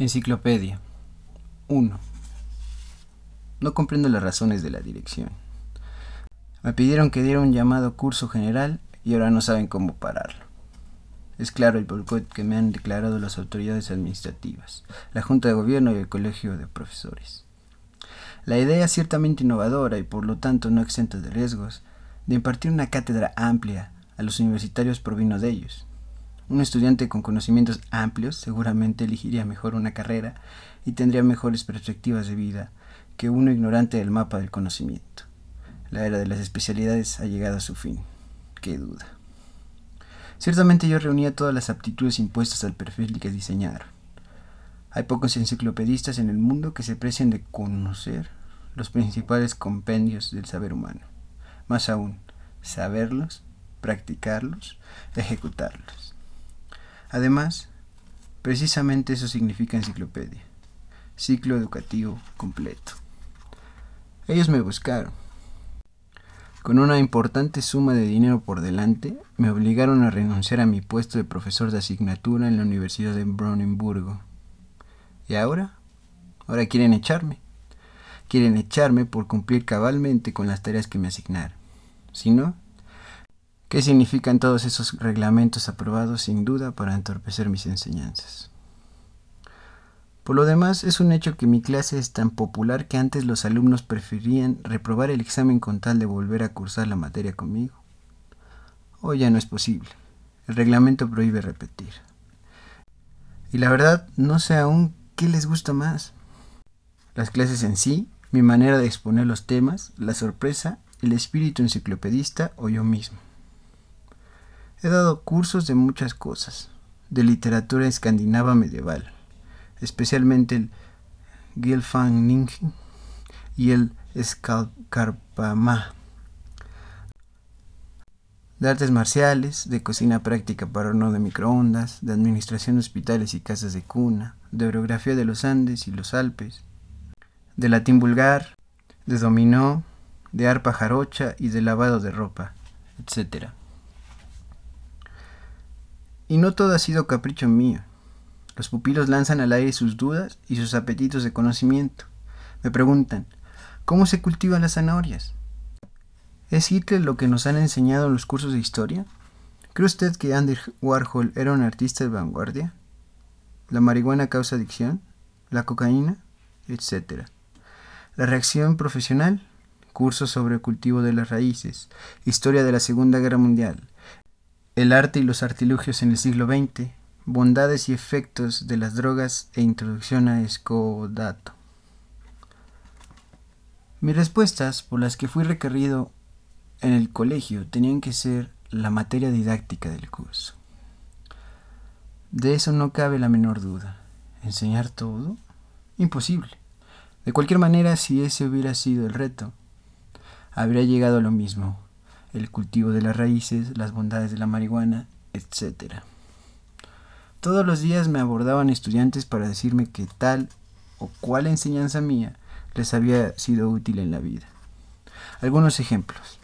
Enciclopedia 1. No comprendo las razones de la dirección. Me pidieron que diera un llamado curso general y ahora no saben cómo pararlo. Es claro el boicot que me han declarado las autoridades administrativas, la Junta de Gobierno y el Colegio de Profesores. La idea ciertamente innovadora y por lo tanto no exenta de riesgos de impartir una cátedra amplia a los universitarios provino de ellos, un estudiante con conocimientos amplios seguramente elegiría mejor una carrera y tendría mejores perspectivas de vida que uno ignorante del mapa del conocimiento. La era de las especialidades ha llegado a su fin. Qué duda. Ciertamente yo reunía todas las aptitudes impuestas al perfil que diseñaron. Hay pocos enciclopedistas en el mundo que se precien de conocer los principales compendios del saber humano. Más aún, saberlos, practicarlos, ejecutarlos. Además, precisamente eso significa enciclopedia, ciclo educativo completo. Ellos me buscaron. Con una importante suma de dinero por delante, me obligaron a renunciar a mi puesto de profesor de asignatura en la Universidad de Brandenburgo. ¿Y ahora? Ahora quieren echarme. Quieren echarme por cumplir cabalmente con las tareas que me asignaron. Si no, ¿Qué significan todos esos reglamentos aprobados sin duda para entorpecer mis enseñanzas? Por lo demás, es un hecho que mi clase es tan popular que antes los alumnos preferían reprobar el examen con tal de volver a cursar la materia conmigo. Hoy ya no es posible. El reglamento prohíbe repetir. Y la verdad, no sé aún qué les gusta más. Las clases en sí, mi manera de exponer los temas, la sorpresa, el espíritu enciclopedista o yo mismo. He dado cursos de muchas cosas, de literatura escandinava medieval, especialmente el Gylfaginning y el Skalkarpama, de artes marciales, de cocina práctica para horno de microondas, de administración de hospitales y casas de cuna, de orografía de los Andes y los Alpes, de latín vulgar, de dominó, de arpa jarocha y de lavado de ropa, etc. Y no todo ha sido capricho mío. Los pupilos lanzan al aire sus dudas y sus apetitos de conocimiento. Me preguntan, ¿cómo se cultivan las zanahorias? ¿Es Hitler lo que nos han enseñado en los cursos de historia? ¿Cree usted que Andy Warhol era un artista de vanguardia? ¿La marihuana causa adicción? ¿La cocaína? Etcétera. La reacción profesional, cursos sobre cultivo de las raíces, historia de la Segunda Guerra Mundial, el arte y los artilugios en el siglo XX, bondades y efectos de las drogas e introducción a Escodato. Mis respuestas, por las que fui requerido en el colegio, tenían que ser la materia didáctica del curso. De eso no cabe la menor duda. ¿Enseñar todo? Imposible. De cualquier manera, si ese hubiera sido el reto, habría llegado a lo mismo, el cultivo de las raíces, las bondades de la marihuana, etc. Todos los días me abordaban estudiantes para decirme que tal o cual enseñanza mía les había sido útil en la vida. Algunos ejemplos.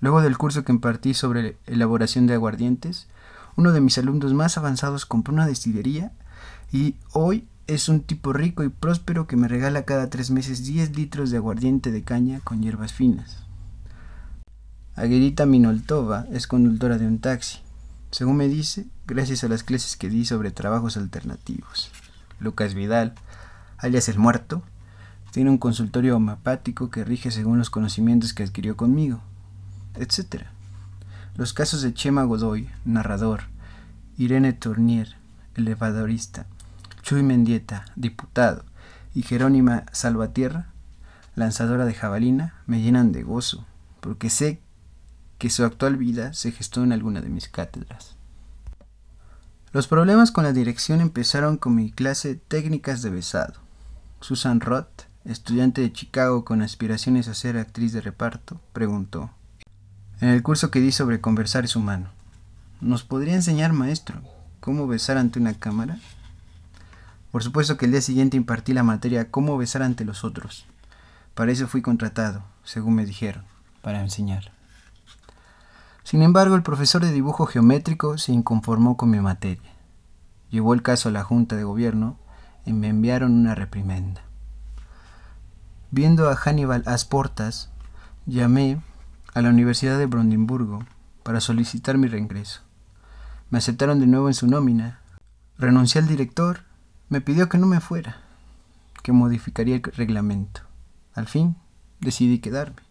Luego del curso que impartí sobre elaboración de aguardientes, uno de mis alumnos más avanzados compró una destilería y hoy es un tipo rico y próspero que me regala cada tres meses 10 litros de aguardiente de caña con hierbas finas. Aguerita Minoltova es conductora de un taxi, según me dice, gracias a las clases que di sobre trabajos alternativos. Lucas Vidal, alias el muerto, tiene un consultorio homopático que rige según los conocimientos que adquirió conmigo, etc. Los casos de Chema Godoy, narrador, Irene Tournier, elevadorista, Chuy Mendieta, diputado, y Jerónima Salvatierra, lanzadora de jabalina, me llenan de gozo, porque sé que su actual vida se gestó en alguna de mis cátedras. Los problemas con la dirección empezaron con mi clase Técnicas de Besado. Susan Roth, estudiante de Chicago con aspiraciones a ser actriz de reparto, preguntó, en el curso que di sobre conversar es humano, ¿nos podría enseñar, maestro, cómo besar ante una cámara? Por supuesto que el día siguiente impartí la materia cómo besar ante los otros. Para eso fui contratado, según me dijeron, para enseñar. Sin embargo, el profesor de dibujo geométrico se inconformó con mi materia. Llevó el caso a la Junta de Gobierno y me enviaron una reprimenda. Viendo a Hannibal Asportas, llamé a la Universidad de Brandenburgo para solicitar mi reingreso. Me aceptaron de nuevo en su nómina. Renuncié al director. Me pidió que no me fuera, que modificaría el reglamento. Al fin, decidí quedarme.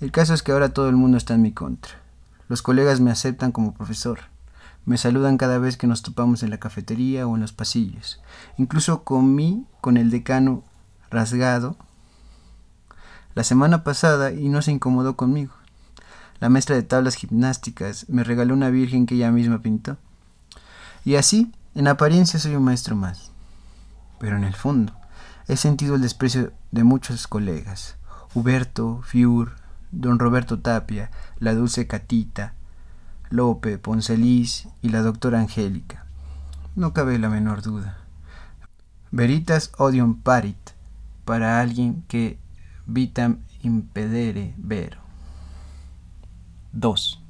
El caso es que ahora todo el mundo está en mi contra. Los colegas me aceptan como profesor. Me saludan cada vez que nos topamos en la cafetería o en los pasillos. Incluso comí con el decano rasgado la semana pasada y no se incomodó conmigo. La maestra de tablas gimnásticas me regaló una virgen que ella misma pintó. Y así, en apariencia soy un maestro más. Pero en el fondo, he sentido el desprecio de muchos colegas. Huberto, Fiur, don Roberto Tapia, la dulce Catita, Lope, Poncelis y la doctora Angélica. No cabe la menor duda. Veritas odium parit para alguien que vitam impedere vero. 2.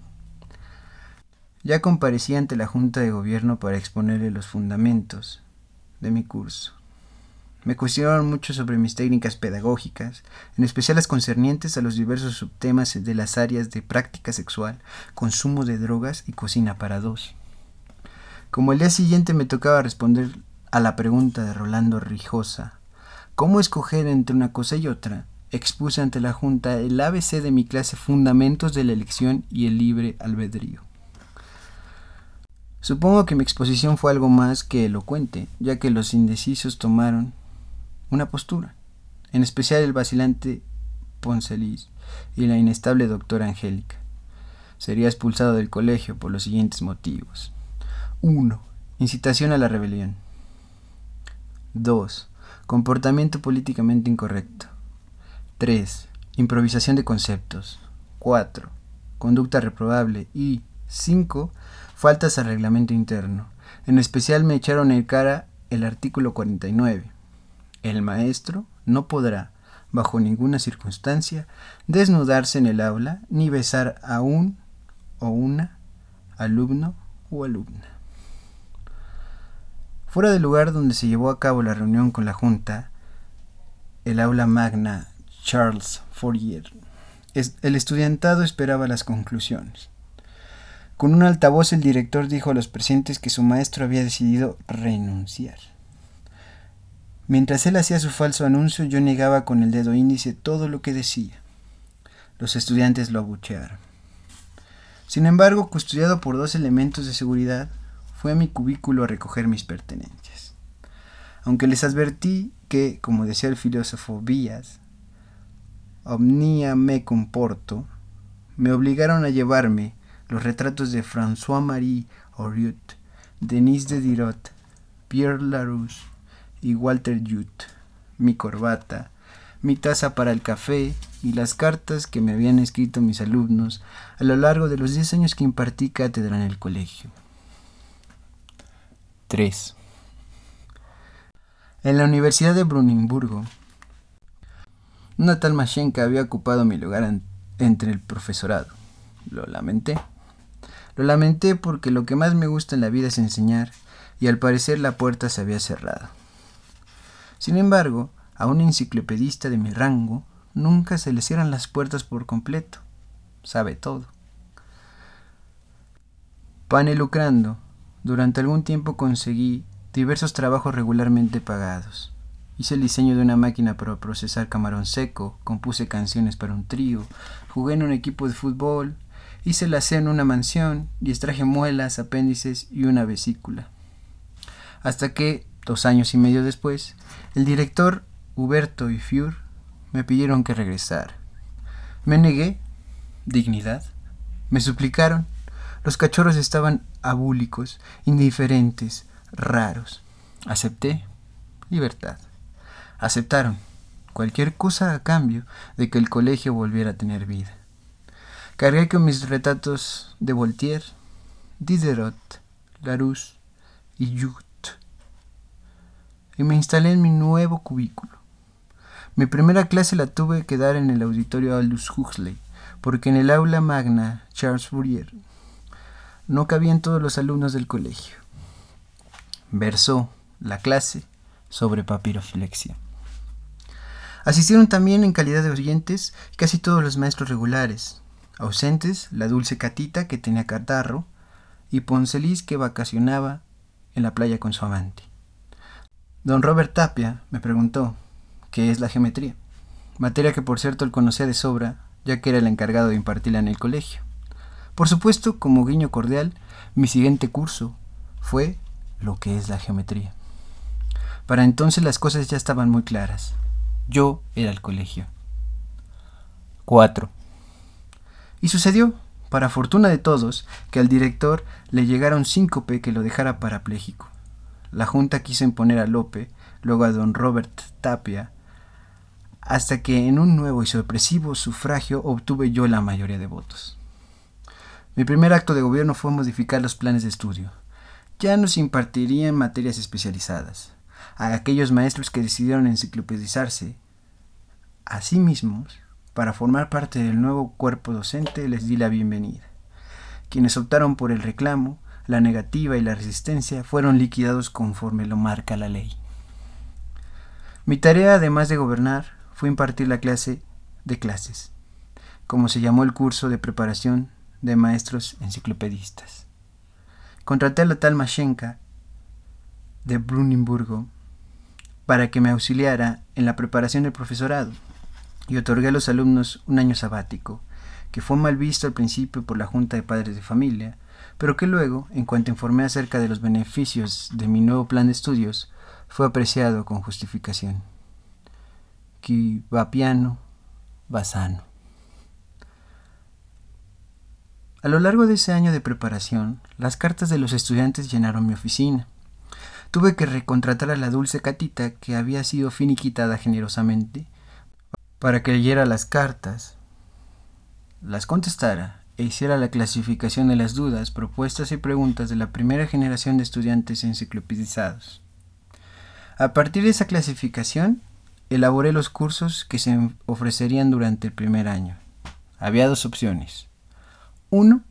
Ya comparecí ante la Junta de Gobierno para exponerle los fundamentos de mi curso. Me cuestionaron mucho sobre mis técnicas pedagógicas, en especial las concernientes a los diversos subtemas de las áreas de práctica sexual, consumo de drogas y cocina para dos. Como el día siguiente me tocaba responder a la pregunta de Rolando Rijosa, ¿cómo escoger entre una cosa y otra? Expuse ante la Junta el ABC de mi clase Fundamentos de la elección y el libre albedrío. Supongo que mi exposición fue algo más que elocuente, ya que los indecisos tomaron una postura, en especial el vacilante Poncelis y la inestable doctora Angélica. Sería expulsado del colegio por los siguientes motivos. 1. Incitación a la rebelión. 2. Comportamiento políticamente incorrecto. 3. Improvisación de conceptos. 4. Conducta reprobable. Y 5. Faltas al reglamento interno. En especial me echaron en cara el artículo 49 el maestro no podrá, bajo ninguna circunstancia, desnudarse en el aula ni besar a un o una alumno o alumna. Fuera del lugar donde se llevó a cabo la reunión con la Junta, el aula magna Charles Fourier, el estudiantado esperaba las conclusiones. Con un altavoz el director dijo a los presentes que su maestro había decidido renunciar. Mientras él hacía su falso anuncio, yo negaba con el dedo índice todo lo que decía. Los estudiantes lo abuchearon. Sin embargo, custodiado por dos elementos de seguridad, fue a mi cubículo a recoger mis pertenencias. Aunque les advertí que, como decía el filósofo Vías, omnia me comporto, me obligaron a llevarme los retratos de François-Marie Oriot, Denis de Dirot, Pierre Larousse, y Walter Jute, mi corbata, mi taza para el café y las cartas que me habían escrito mis alumnos a lo largo de los 10 años que impartí cátedra en el colegio. 3. En la Universidad de Brunimburgo, una tal Mashenka había ocupado mi lugar entre el profesorado. Lo lamenté. Lo lamenté porque lo que más me gusta en la vida es enseñar y al parecer la puerta se había cerrado. Sin embargo, a un enciclopedista de mi rango nunca se le cierran las puertas por completo. Sabe todo. Panelucrando, durante algún tiempo conseguí diversos trabajos regularmente pagados. Hice el diseño de una máquina para procesar camarón seco, compuse canciones para un trío, jugué en un equipo de fútbol, hice la cena en una mansión y extraje muelas, apéndices y una vesícula. Hasta que, Dos años y medio después, el director Huberto y Fiur me pidieron que regresara. Me negué. Dignidad. Me suplicaron. Los cachorros estaban abúlicos, indiferentes, raros. Acepté. Libertad. Aceptaron. Cualquier cosa a cambio de que el colegio volviera a tener vida. Cargué con mis retratos de Voltaire, Diderot, Larousse y Jut y me instalé en mi nuevo cubículo. Mi primera clase la tuve que dar en el auditorio Aldous Huxley, porque en el aula magna Charles Fourier no cabían todos los alumnos del colegio. Versó, la clase sobre papiroflexia. Asistieron también en calidad de oyentes casi todos los maestros regulares, ausentes la dulce Catita que tenía catarro y Poncelis que vacacionaba en la playa con su amante. Don Robert Tapia me preguntó qué es la geometría, materia que por cierto él conocía de sobra, ya que era el encargado de impartirla en el colegio. Por supuesto, como guiño cordial, mi siguiente curso fue lo que es la geometría. Para entonces las cosas ya estaban muy claras. Yo era el colegio. 4. Y sucedió, para fortuna de todos, que al director le llegara un síncope que lo dejara parapléjico. La Junta quiso imponer a Lope, luego a don Robert Tapia, hasta que en un nuevo y sorpresivo sufragio obtuve yo la mayoría de votos. Mi primer acto de gobierno fue modificar los planes de estudio. Ya nos impartirían materias especializadas. A aquellos maestros que decidieron enciclopedizarse a sí mismos para formar parte del nuevo cuerpo docente les di la bienvenida. Quienes optaron por el reclamo, la negativa y la resistencia fueron liquidados conforme lo marca la ley. Mi tarea, además de gobernar, fue impartir la clase de clases, como se llamó el curso de preparación de maestros enciclopedistas. Contraté a la tal Mashenka de Brunimburgo para que me auxiliara en la preparación del profesorado y otorgué a los alumnos un año sabático, que fue mal visto al principio por la Junta de Padres de Familia, pero que luego, en cuanto informé acerca de los beneficios de mi nuevo plan de estudios, fue apreciado con justificación. Qui va piano, va sano. A lo largo de ese año de preparación, las cartas de los estudiantes llenaron mi oficina. Tuve que recontratar a la dulce Catita que había sido finiquitada generosamente para que leyera las cartas, las contestara e hiciera la clasificación de las dudas, propuestas y preguntas de la primera generación de estudiantes enciclopedizados. A partir de esa clasificación, elaboré los cursos que se ofrecerían durante el primer año. Había dos opciones. Uno,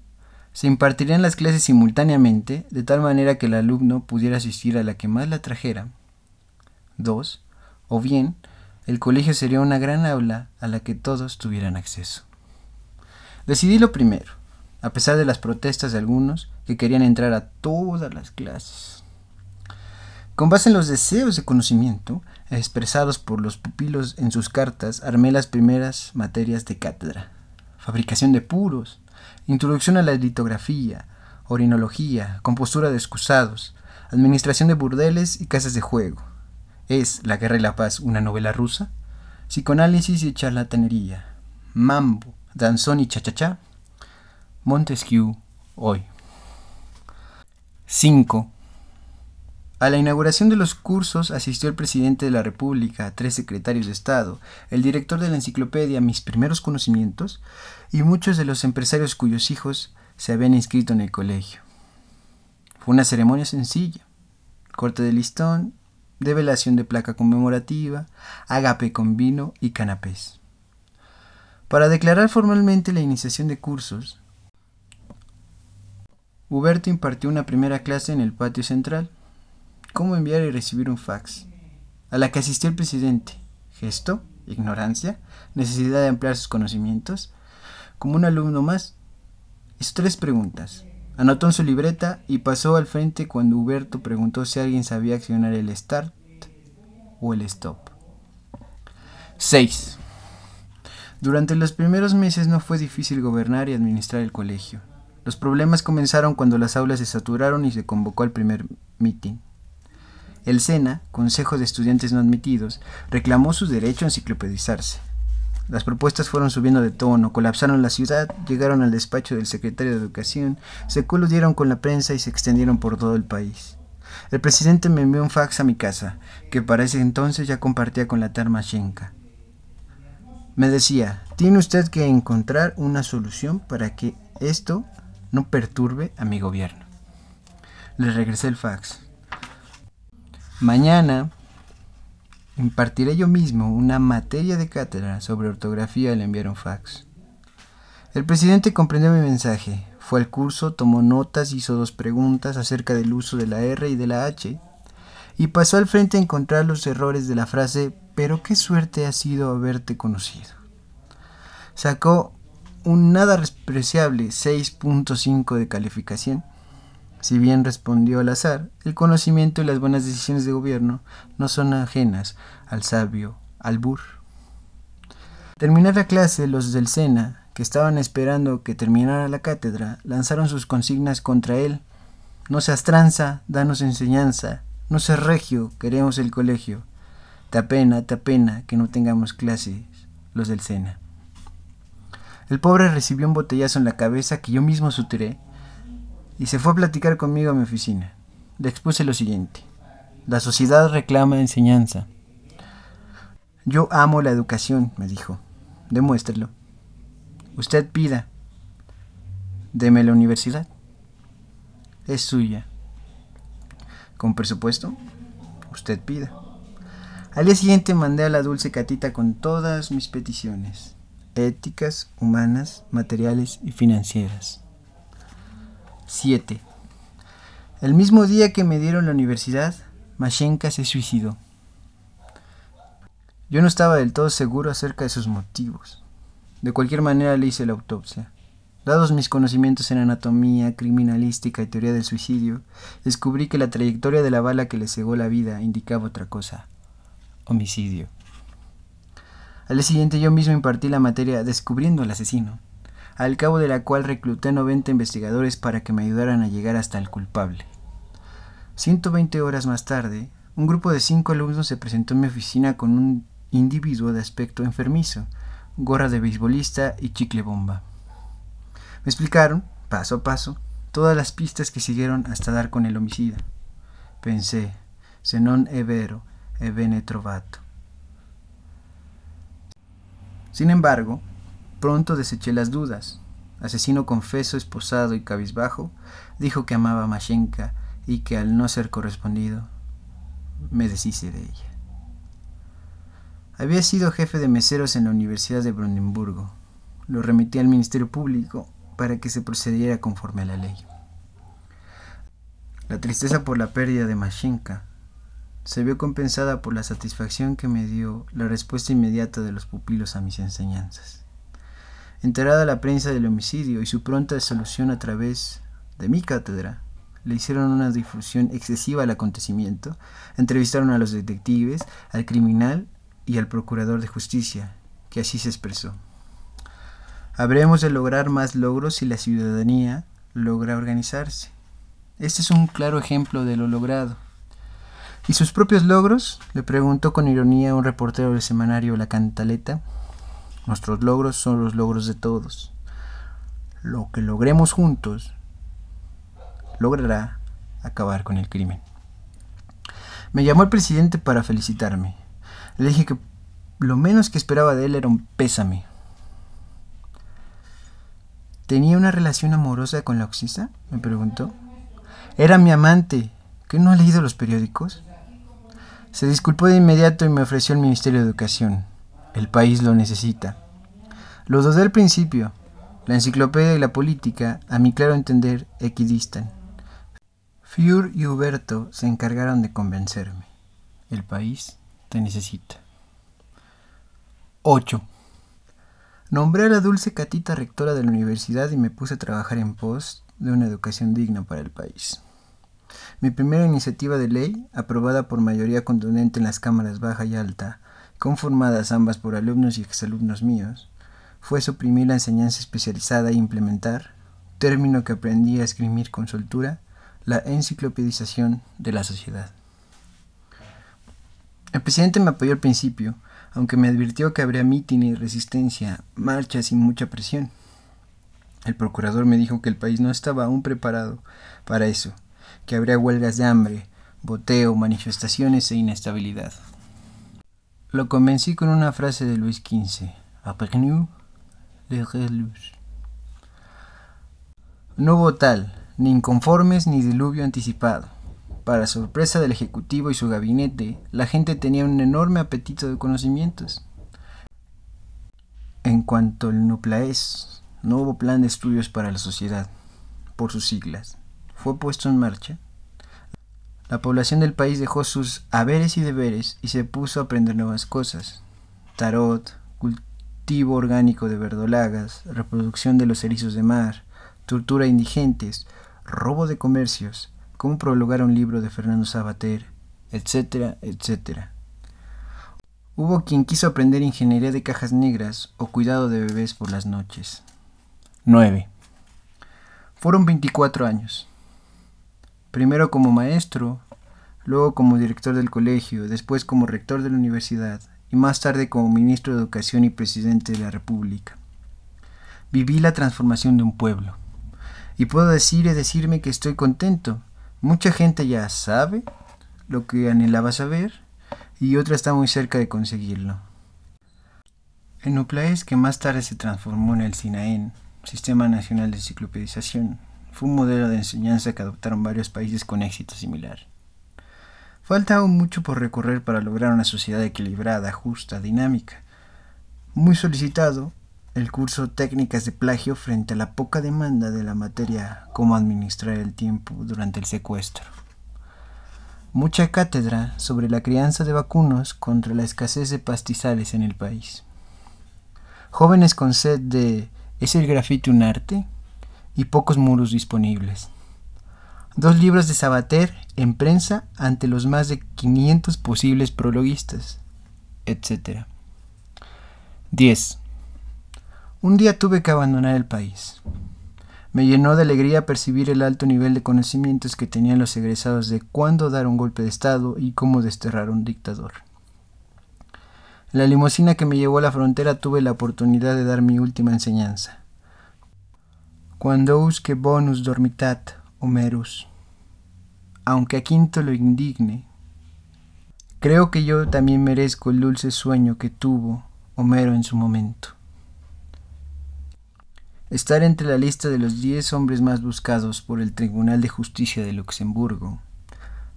se impartirían las clases simultáneamente, de tal manera que el alumno pudiera asistir a la que más la trajera. Dos, o bien, el colegio sería una gran aula a la que todos tuvieran acceso. Decidí lo primero, a pesar de las protestas de algunos que querían entrar a todas las clases. Con base en los deseos de conocimiento expresados por los pupilos en sus cartas, armé las primeras materias de cátedra. Fabricación de puros, introducción a la litografía, orinología, compostura de excusados, administración de burdeles y casas de juego, ¿Es La Guerra y la Paz una novela rusa? Psicoanálisis y charlatanería. Mambo, danzón y chachachá. Montesquieu, hoy. 5. A la inauguración de los cursos asistió el presidente de la República, tres secretarios de Estado, el director de la enciclopedia Mis primeros conocimientos y muchos de los empresarios cuyos hijos se habían inscrito en el colegio. Fue una ceremonia sencilla, corte de listón develación de placa conmemorativa, agape con vino y canapés. Para declarar formalmente la iniciación de cursos, Huberto impartió una primera clase en el patio central, cómo enviar y recibir un fax, a la que asistió el presidente. Gesto, ignorancia, necesidad de ampliar sus conocimientos, como un alumno más. Hizo tres preguntas. Anotó en su libreta y pasó al frente cuando Huberto preguntó si alguien sabía accionar el start o el stop. 6. Durante los primeros meses no fue difícil gobernar y administrar el colegio. Los problemas comenzaron cuando las aulas se saturaron y se convocó al primer meeting. El SENA, Consejo de Estudiantes No Admitidos, reclamó su derecho a enciclopedizarse. Las propuestas fueron subiendo de tono, colapsaron la ciudad, llegaron al despacho del secretario de Educación, se coludieron con la prensa y se extendieron por todo el país. El presidente me envió un fax a mi casa, que para ese entonces ya compartía con la Tarma Shenka. Me decía, tiene usted que encontrar una solución para que esto no perturbe a mi gobierno. Le regresé el fax. Mañana Impartiré yo mismo una materia de cátedra sobre ortografía al enviar un fax. El presidente comprendió mi mensaje, fue al curso, tomó notas, hizo dos preguntas acerca del uso de la R y de la H, y pasó al frente a encontrar los errores de la frase pero qué suerte ha sido haberte conocido. Sacó un nada despreciable 6.5 de calificación. Si bien respondió al azar, el conocimiento y las buenas decisiones de gobierno no son ajenas al sabio albur. Terminar la clase, los del Sena, que estaban esperando que terminara la cátedra, lanzaron sus consignas contra él. No seas tranza, danos enseñanza. No seas regio, queremos el colegio. Te apena, te apena que no tengamos clases, los del Sena. El pobre recibió un botellazo en la cabeza que yo mismo suturé y se fue a platicar conmigo a mi oficina. Le expuse lo siguiente. La sociedad reclama enseñanza. Yo amo la educación, me dijo. Demuéstrelo. Usted pida. Deme la universidad. Es suya. Con presupuesto, usted pida. Al día siguiente mandé a la dulce catita con todas mis peticiones, éticas, humanas, materiales y financieras. 7. El mismo día que me dieron la universidad, Mashenka se suicidó. Yo no estaba del todo seguro acerca de sus motivos. De cualquier manera le hice la autopsia. Dados mis conocimientos en anatomía, criminalística y teoría del suicidio, descubrí que la trayectoria de la bala que le cegó la vida indicaba otra cosa homicidio. Al día siguiente yo mismo impartí la materia Descubriendo al asesino, al cabo de la cual recluté 90 investigadores para que me ayudaran a llegar hasta el culpable. 120 horas más tarde, un grupo de cinco alumnos se presentó en mi oficina con un individuo de aspecto enfermizo, gorra de beisbolista y chicle bomba. Me explicaron, paso a paso, todas las pistas que siguieron hasta dar con el homicida. Pensé, se non è vero, e bene trovato. Sin embargo, pronto deseché las dudas. Asesino confeso, esposado y cabizbajo, dijo que amaba a Mashenka y que al no ser correspondido, me deshice de ella. Había sido jefe de meseros en la Universidad de Brandenburgo. Lo remití al Ministerio Público para que se procediera conforme a la ley. La tristeza por la pérdida de Mashenka se vio compensada por la satisfacción que me dio la respuesta inmediata de los pupilos a mis enseñanzas. Enterada la prensa del homicidio y su pronta solución a través de mi cátedra, le hicieron una difusión excesiva al acontecimiento, entrevistaron a los detectives, al criminal y al procurador de justicia, que así se expresó. Habremos de lograr más logros si la ciudadanía logra organizarse. Este es un claro ejemplo de lo logrado. ¿Y sus propios logros? le preguntó con ironía un reportero del semanario La Cantaleta. Nuestros logros son los logros de todos. Lo que logremos juntos logrará acabar con el crimen. Me llamó el presidente para felicitarme. Le dije que lo menos que esperaba de él era un pésame. ¿Tenía una relación amorosa con la Oxisa? me preguntó. Era mi amante. ¿Qué no ha leído los periódicos? Se disculpó de inmediato y me ofreció el Ministerio de Educación. El país lo necesita. Lo dudé al principio. La enciclopedia y la política, a mi claro entender, equidistan. Fiur y Huberto se encargaron de convencerme. El país te necesita. 8. Nombré a la dulce Catita rectora de la universidad y me puse a trabajar en pos de una educación digna para el país. Mi primera iniciativa de ley, aprobada por mayoría contundente en las cámaras baja y alta, conformadas ambas por alumnos y exalumnos míos, fue suprimir la enseñanza especializada e implementar, término que aprendí a escribir con soltura, la enciclopedización de la sociedad. El presidente me apoyó al principio, aunque me advirtió que habría mítines, resistencia, marchas y mucha presión. El procurador me dijo que el país no estaba aún preparado para eso que habría huelgas de hambre, boteo, manifestaciones e inestabilidad. Lo convencí con una frase de Luis XV. No hubo tal, ni inconformes ni diluvio anticipado. Para sorpresa del Ejecutivo y su gabinete, la gente tenía un enorme apetito de conocimientos. En cuanto al NUPLAES, no hubo plan de estudios para la sociedad, por sus siglas fue puesto en marcha, La población del país dejó sus haberes y deberes y se puso a aprender nuevas cosas. Tarot, cultivo orgánico de verdolagas, reproducción de los erizos de mar, tortura a indigentes, robo de comercios, cómo prologar un libro de Fernando Sabater, etcétera, etcétera. Hubo quien quiso aprender ingeniería de cajas negras o cuidado de bebés por las noches. 9. Fueron 24 años. Primero como maestro, luego como director del colegio, después como rector de la universidad y más tarde como ministro de Educación y presidente de la República. Viví la transformación de un pueblo. Y puedo decir y decirme que estoy contento. Mucha gente ya sabe lo que anhelaba saber y otra está muy cerca de conseguirlo. En Uplaes, que más tarde se transformó en el SINAEN, Sistema Nacional de Enciclopedización, fue un modelo de enseñanza que adoptaron varios países con éxito similar. Falta aún mucho por recorrer para lograr una sociedad equilibrada, justa, dinámica. Muy solicitado, el curso Técnicas de Plagio frente a la poca demanda de la materia Cómo administrar el tiempo durante el secuestro. Mucha cátedra sobre la crianza de vacunos contra la escasez de pastizales en el país. Jóvenes con sed de ¿Es el grafite un arte? y pocos muros disponibles. Dos libros de Sabater en prensa ante los más de 500 posibles prologuistas, etc. 10. Un día tuve que abandonar el país. Me llenó de alegría percibir el alto nivel de conocimientos que tenían los egresados de cuándo dar un golpe de Estado y cómo desterrar a un dictador. La limusina que me llevó a la frontera tuve la oportunidad de dar mi última enseñanza. Cuando que bonus dormitat, Homerus. Aunque a quinto lo indigne, creo que yo también merezco el dulce sueño que tuvo Homero en su momento. Estar entre la lista de los diez hombres más buscados por el Tribunal de Justicia de Luxemburgo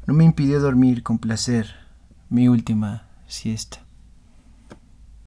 no me impidió dormir con placer mi última siesta.